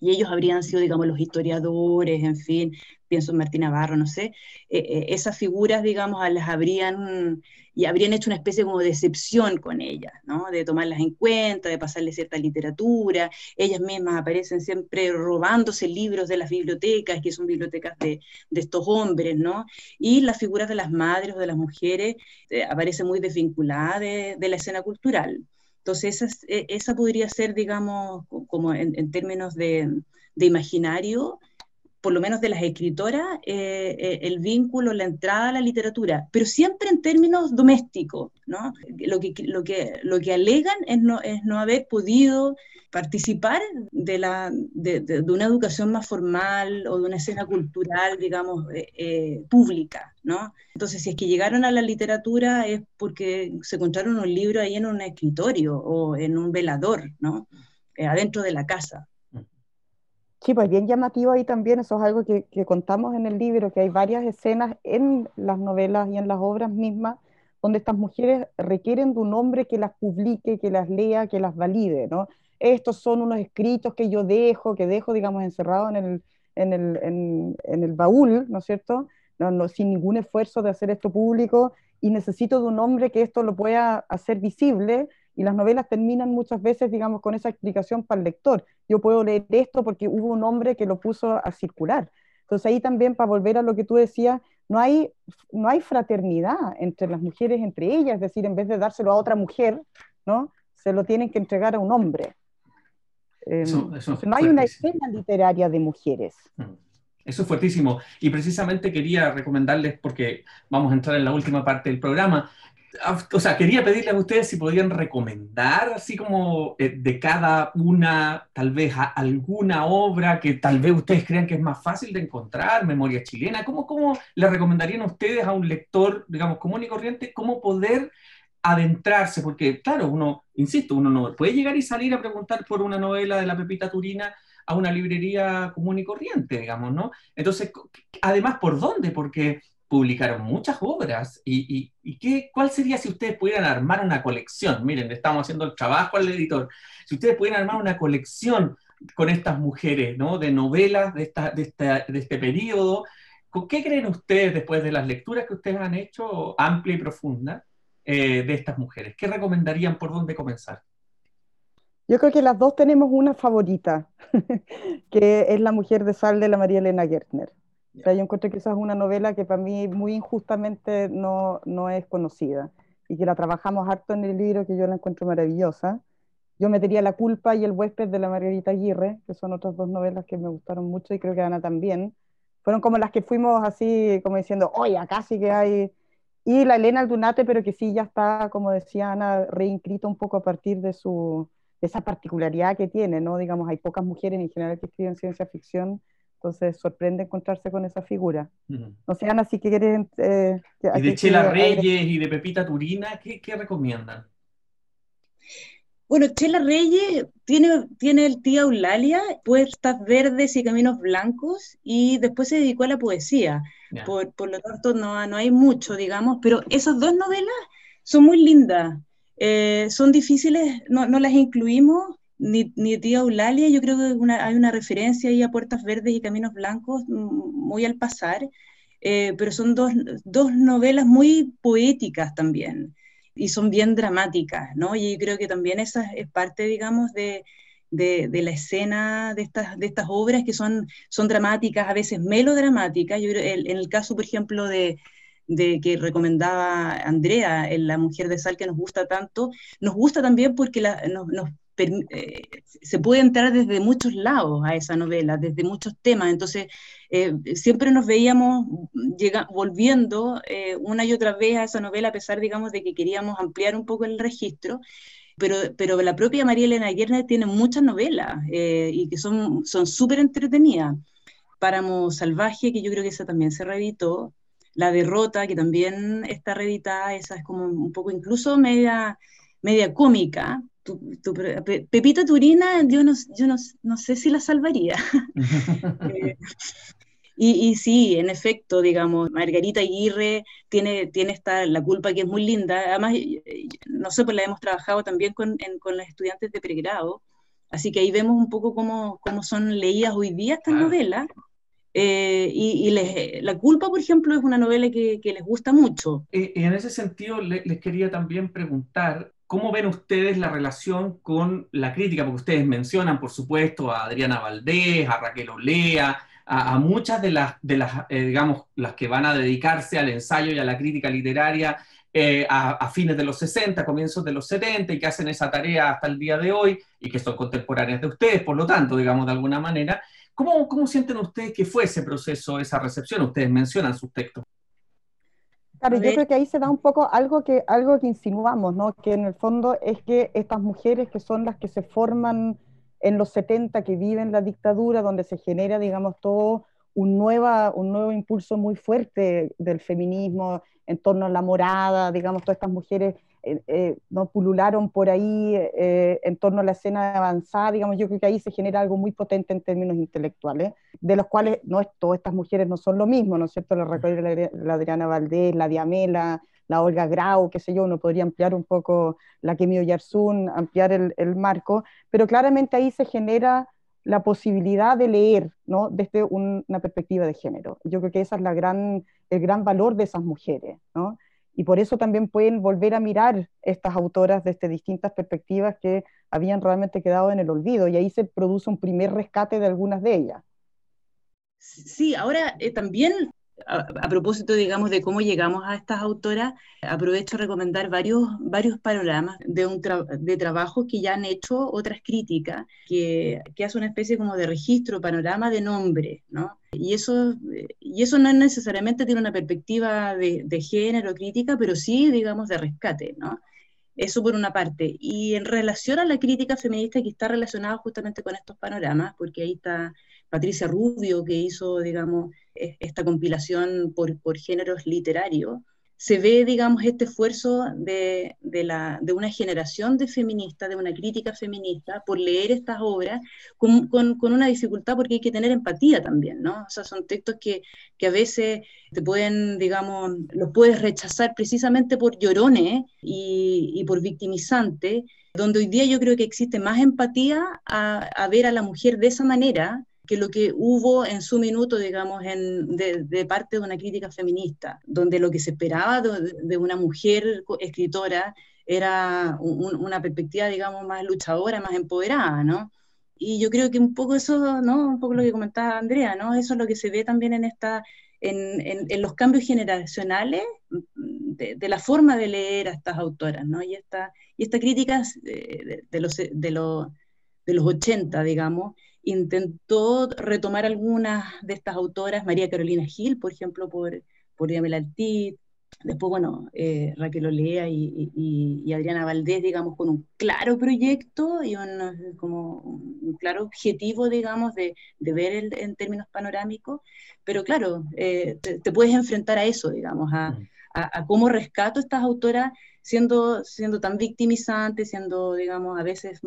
Y ellos habrían sido, digamos, los historiadores, en fin, pienso en Martín Navarro, no sé, eh, eh, esas figuras, digamos, las habrían, y habrían hecho una especie como de excepción con ellas, ¿no? De tomarlas en cuenta, de pasarles cierta literatura, ellas mismas aparecen siempre robándose libros de las bibliotecas, que son bibliotecas de, de estos hombres, ¿no? Y las figuras de las madres o de las mujeres eh, aparecen muy desvinculadas de, de la escena cultural. Entonces, esa, esa podría ser, digamos, como en, términos de, imaginario, por lo menos de las escritoras, eh, eh, el vínculo, la entrada a la literatura, pero siempre en términos domésticos, ¿no? Lo que, lo que, lo que alegan es no, es no haber podido participar de, la, de, una educación más formal o de una escena cultural, digamos, eh, pública, ¿no? Entonces, si es que llegaron a la literatura es porque se encontraron un libro ahí en un escritorio o en un velador, ¿no? Adentro de la casa. Sí, pues bien llamativo ahí también, eso es algo que, contamos en el libro, que hay varias escenas en las novelas y en las obras mismas donde estas mujeres requieren de un hombre que las publique, que las lea, que las valide, ¿no? estos son unos escritos que yo dejo, que dejo, digamos, encerrado en el, en el, en, el baúl, ¿no es cierto? No, sin ningún esfuerzo de hacer esto público y necesito de un hombre que esto lo pueda hacer visible y las novelas terminan muchas veces, digamos, con esa explicación para el lector. Yo puedo leer esto porque hubo un hombre que lo puso a circular. Entonces ahí también, para volver a lo que tú decías, no hay, no hay fraternidad entre las mujeres, entre ellas, es decir, en vez de dárselo a otra mujer, ¿no? Se lo tienen que entregar a un hombre. Em, no hay una escena literaria de mujeres. Mm. Eso es fuertísimo. Y precisamente quería recomendarles, porque vamos a entrar en la última parte del programa, o sea, quería pedirles a ustedes si podían recomendar, así como eh, de cada una, tal vez alguna obra que tal vez ustedes crean que es más fácil de encontrar, memoria chilena. ¿Cómo, cómo le recomendarían ustedes a un lector, digamos, común y corriente, cómo poder adentrarse, porque claro, uno, insisto, uno no puede llegar y salir a preguntar por una novela de la Pepita Turina a una librería común y corriente, digamos, ¿no? Entonces, además, ¿por dónde? Porque publicaron muchas obras y, y, qué, cuál sería si ustedes pudieran armar una colección, miren, estamos haciendo el trabajo al editor, si ustedes pudieran armar una colección con estas mujeres, ¿no? De novelas de, esta, de, esta, de este periodo, ¿qué creen ustedes después de las lecturas que ustedes han hecho, amplia y profunda? Eh, de estas mujeres? ¿Qué recomendarían por dónde comenzar? Yo creo que las dos tenemos una favorita, que es La mujer de sal de la María Elena Gertner. O sea, yo encuentro que esa es una novela que para mí muy injustamente no, no es conocida y que la trabajamos harto en el libro, que yo la encuentro maravillosa. Yo metería La culpa y El huésped de la Margarita Aguirre, que son otras dos novelas que me gustaron mucho y creo que Ana también. Fueron como las que fuimos así, como diciendo, oye, acá sí que hay y la Elena Aldunate, pero que sí ya está, como decía Ana, reinscrita un poco a partir de, su, esa particularidad que tiene, ¿no? Digamos, hay pocas mujeres en general que escriben ciencia ficción, entonces sorprende encontrarse con esa figura. No sé, Ana, si quieres... Eh, y de Chela Reyes y de Pepita Turina, ¿qué, qué recomiendan? Bueno, Chela Reyes tiene, tiene el tía Eulalia, Puertas Verdes y Caminos Blancos, y después se dedicó a la poesía. Por, por, lo tanto, no, no hay mucho, digamos, pero esas dos novelas son muy lindas. Eh, son difíciles, no, no, las incluimos, ni, ni tía Eulalia, yo creo que hay una referencia ahí a Puertas Verdes y Caminos Blancos mm, muy al pasar, eh, pero son dos, dos, novelas muy poéticas también y son bien dramáticas, ¿no? Y creo que también esa es parte, digamos, de, de, la escena de estas, de estas obras que son, son dramáticas, a veces melodramáticas. Yo, en el caso, por ejemplo, de, de que recomendaba Andrea, La Mujer de Sal, que nos gusta tanto, nos gusta también porque la, nos, nos eh, se puede entrar desde muchos lados a esa novela, desde muchos temas. Entonces, eh, siempre nos veíamos llega, volviendo eh, una y otra vez a esa novela, a pesar, digamos, de que queríamos ampliar un poco el registro. Pero, pero la propia María Elena Guerner tiene muchas novelas y que son súper entretenidas. Páramo Salvaje, que yo creo que esa también se reeditó. La Derrota, que también está reeditada, esa es como un poco incluso media, media cómica, Pepita Turina, yo, no, yo no, sé si la salvaría. Eh, y, sí, en efecto, digamos, Margarita Aguirre tiene, tiene esta, la culpa que es muy linda. Además, no sé, pues la hemos trabajado también con, con los estudiantes de pregrado. Así que ahí vemos un poco cómo, cómo son leídas hoy día estas novelas. Eh, y, les, la culpa, por ejemplo, es una novela que, que les gusta mucho. Y, en ese sentido, les quería también preguntar, ¿Cómo ven ustedes la relación con la crítica? Porque ustedes mencionan, por supuesto, a Adriana Valdés, a Raquel Olea, a, muchas de las, eh, digamos, las que van a dedicarse al ensayo y a la crítica literaria eh, a, fines de los 60, comienzos de los 70, y que hacen esa tarea hasta el día de hoy, y que son contemporáneas de ustedes, por lo tanto, digamos, de alguna manera. ¿Cómo, cómo sienten ustedes que fue ese proceso, esa recepción? Ustedes mencionan sus textos. Claro, yo creo que ahí se da un poco algo que, algo que insinuamos, ¿no? Que en el fondo es que estas mujeres que son las que se forman en los 70, que viven la dictadura, donde se genera, digamos, todo un, nueva, un nuevo impulso muy fuerte del feminismo en torno a la morada, digamos, todas estas mujeres eh, eh, no pulularon por ahí eh, en torno a la escena avanzada, digamos, yo creo que ahí se genera algo muy potente en términos intelectuales, de los cuales no todas estas mujeres no son lo mismo, ¿no es cierto? La, la Adriana Valdés, la Diamela, la Olga Grau, qué sé yo, uno podría ampliar un poco la Kemio Yarsun, ampliar el, el, marco, pero claramente ahí se genera la posibilidad de leer, ¿no? Desde una perspectiva de género. Yo creo que ese es la gran, el gran valor de esas mujeres, ¿no? Y por eso también pueden volver a mirar estas autoras desde distintas perspectivas que habían realmente quedado en el olvido y ahí se produce un primer rescate de algunas de ellas. Sí, ahora eh, también a, propósito, digamos, de cómo llegamos a estas autoras, aprovecho a recomendar varios, varios panoramas de, un de trabajos que ya han hecho otras críticas, que, que hace una especie como de registro, panorama de nombre, ¿no? Y eso, y eso no necesariamente tiene una perspectiva de, de género crítica, pero sí, digamos, de rescate, ¿no? Eso por una parte. Y en relación a la crítica feminista que está relacionada justamente con estos panoramas, porque ahí está Patricia Rubio, que hizo, digamos, esta compilación por, por géneros literarios, se ve, digamos, este esfuerzo de, de, la, de, una generación de feministas, de una crítica feminista, por leer estas obras con, con, con, una dificultad porque hay que tener empatía también, ¿no? O sea, son textos que, que a veces te pueden, digamos, los puedes rechazar precisamente por llorones y, y por victimizantes, donde hoy día yo creo que existe más empatía a, a ver a la mujer de esa manera que lo que hubo en su minuto, digamos, en, de, parte de una crítica feminista, donde lo que se esperaba de, una mujer escritora era una perspectiva, digamos, más luchadora, más empoderada, ¿no? Y yo creo que un poco eso, ¿no? Un poco lo que comentaba Andrea, ¿no? Eso es lo que se ve también en esta, en, en, los cambios generacionales de, la forma de leer a estas autoras, ¿no? Y esta, y esta crítica de, de los, de, los, de los 80, digamos, intentó retomar algunas de estas autoras, María Carolina Gil, por ejemplo, por, por Yamela Altit, después, bueno, eh, Raquel Olea y, Adriana Valdés, digamos, con un claro proyecto y un, como un claro objetivo, digamos, de, ver en términos panorámicos, pero claro, eh, te, puedes enfrentar a eso, digamos, a, mm. a, cómo rescato estas autoras siendo, siendo tan victimizantes, siendo, digamos, a veces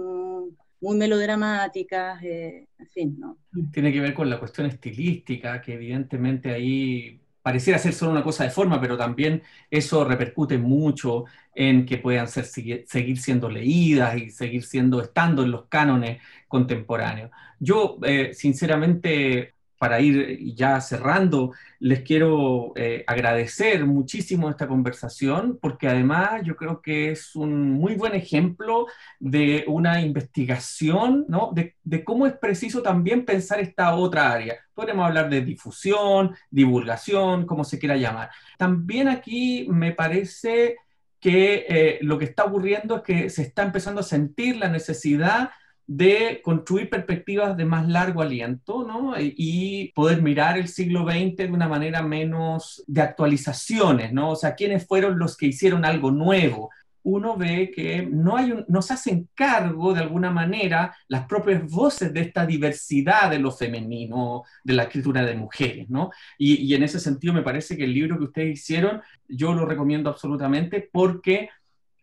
muy melodramáticas, eh, en fin, ¿no? Tiene que ver con la cuestión estilística, que evidentemente ahí pareciera ser solo una cosa de forma, pero también eso repercute mucho en que puedan ser, seguir siendo leídas y seguir siendo, estando en los cánones contemporáneos. Yo, eh, sinceramente, para ir ya cerrando, les quiero eh, agradecer muchísimo esta conversación, porque además yo creo que es un muy buen ejemplo de una investigación, ¿no? De, de cómo es preciso también pensar esta otra área. Podemos hablar de difusión, divulgación, como se quiera llamar. También aquí me parece que eh, lo que está ocurriendo es que se está empezando a sentir la necesidad de construir perspectivas de más largo aliento ¿no? y poder mirar el siglo XX de una manera menos de actualizaciones, ¿no? O sea, quiénes fueron los que hicieron algo nuevo. Uno ve que no, hay un, se hacen cargo de alguna manera las propias voces de esta diversidad de lo femenino, de la escritura de mujeres, ¿no? Y, y en ese sentido me parece que el libro que ustedes hicieron, yo lo recomiendo absolutamente porque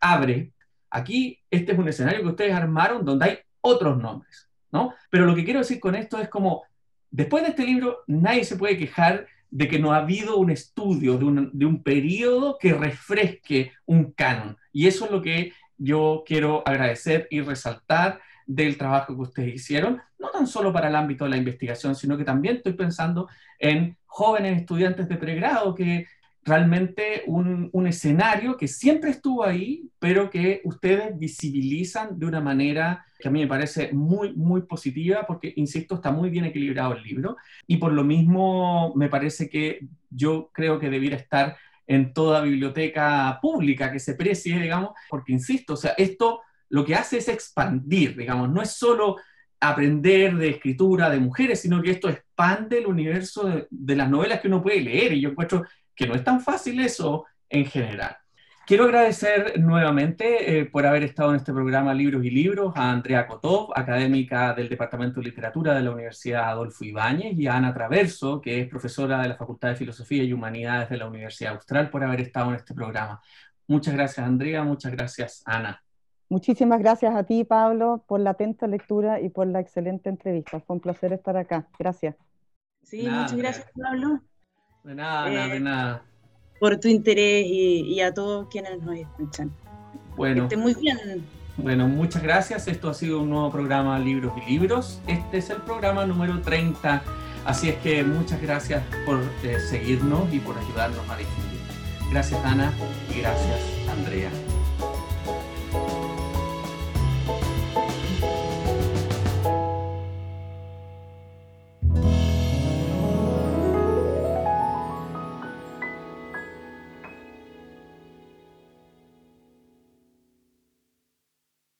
abre Aquí, este es un escenario que ustedes armaron donde hay otros nombres, ¿no? Pero lo que quiero decir con esto es como, después de este libro, nadie se puede quejar de que no ha habido un estudio de un, de un periodo que refresque un canon. Y eso es lo que yo quiero agradecer y resaltar del trabajo que ustedes hicieron, no tan solo para el ámbito de la investigación, sino que también estoy pensando en jóvenes estudiantes de pregrado que realmente un, un, escenario que siempre estuvo ahí, pero que ustedes visibilizan de una manera que a mí me parece muy, muy positiva, porque, insisto, está muy bien equilibrado el libro, y por lo mismo me parece que yo creo que debiera estar en toda biblioteca pública que se precie, digamos, porque, insisto, o sea, esto lo que hace es expandir, digamos, no es solo aprender de escritura de mujeres, sino que esto expande el universo de, de las novelas que uno puede leer, y yo encuentro que no es tan fácil eso en general. Quiero agradecer nuevamente eh, por haber estado en este programa Libros y Libros a Andrea Kotov, académica del Departamento de Literatura de la Universidad Adolfo Ibáñez, y a Ana Traverso, que es profesora de la Facultad de Filosofía y Humanidades de la Universidad Austral, por haber estado en este programa. Muchas gracias, Andrea. Muchas gracias, Ana. Muchísimas gracias a ti, Pablo, por la atenta lectura y por la excelente entrevista. Fue un placer estar acá. Gracias. Sí, muchas gracias, Pablo. De nada, eh, de nada. Por tu interés y, y, a todos quienes nos escuchan. Bueno. Que esté muy bien. Bueno, muchas gracias. Esto ha sido un nuevo programa Libros y Libros. Este es el programa número 30. Así es que muchas gracias por eh, seguirnos y por ayudarnos a difundir. Gracias Ana y gracias Andrea.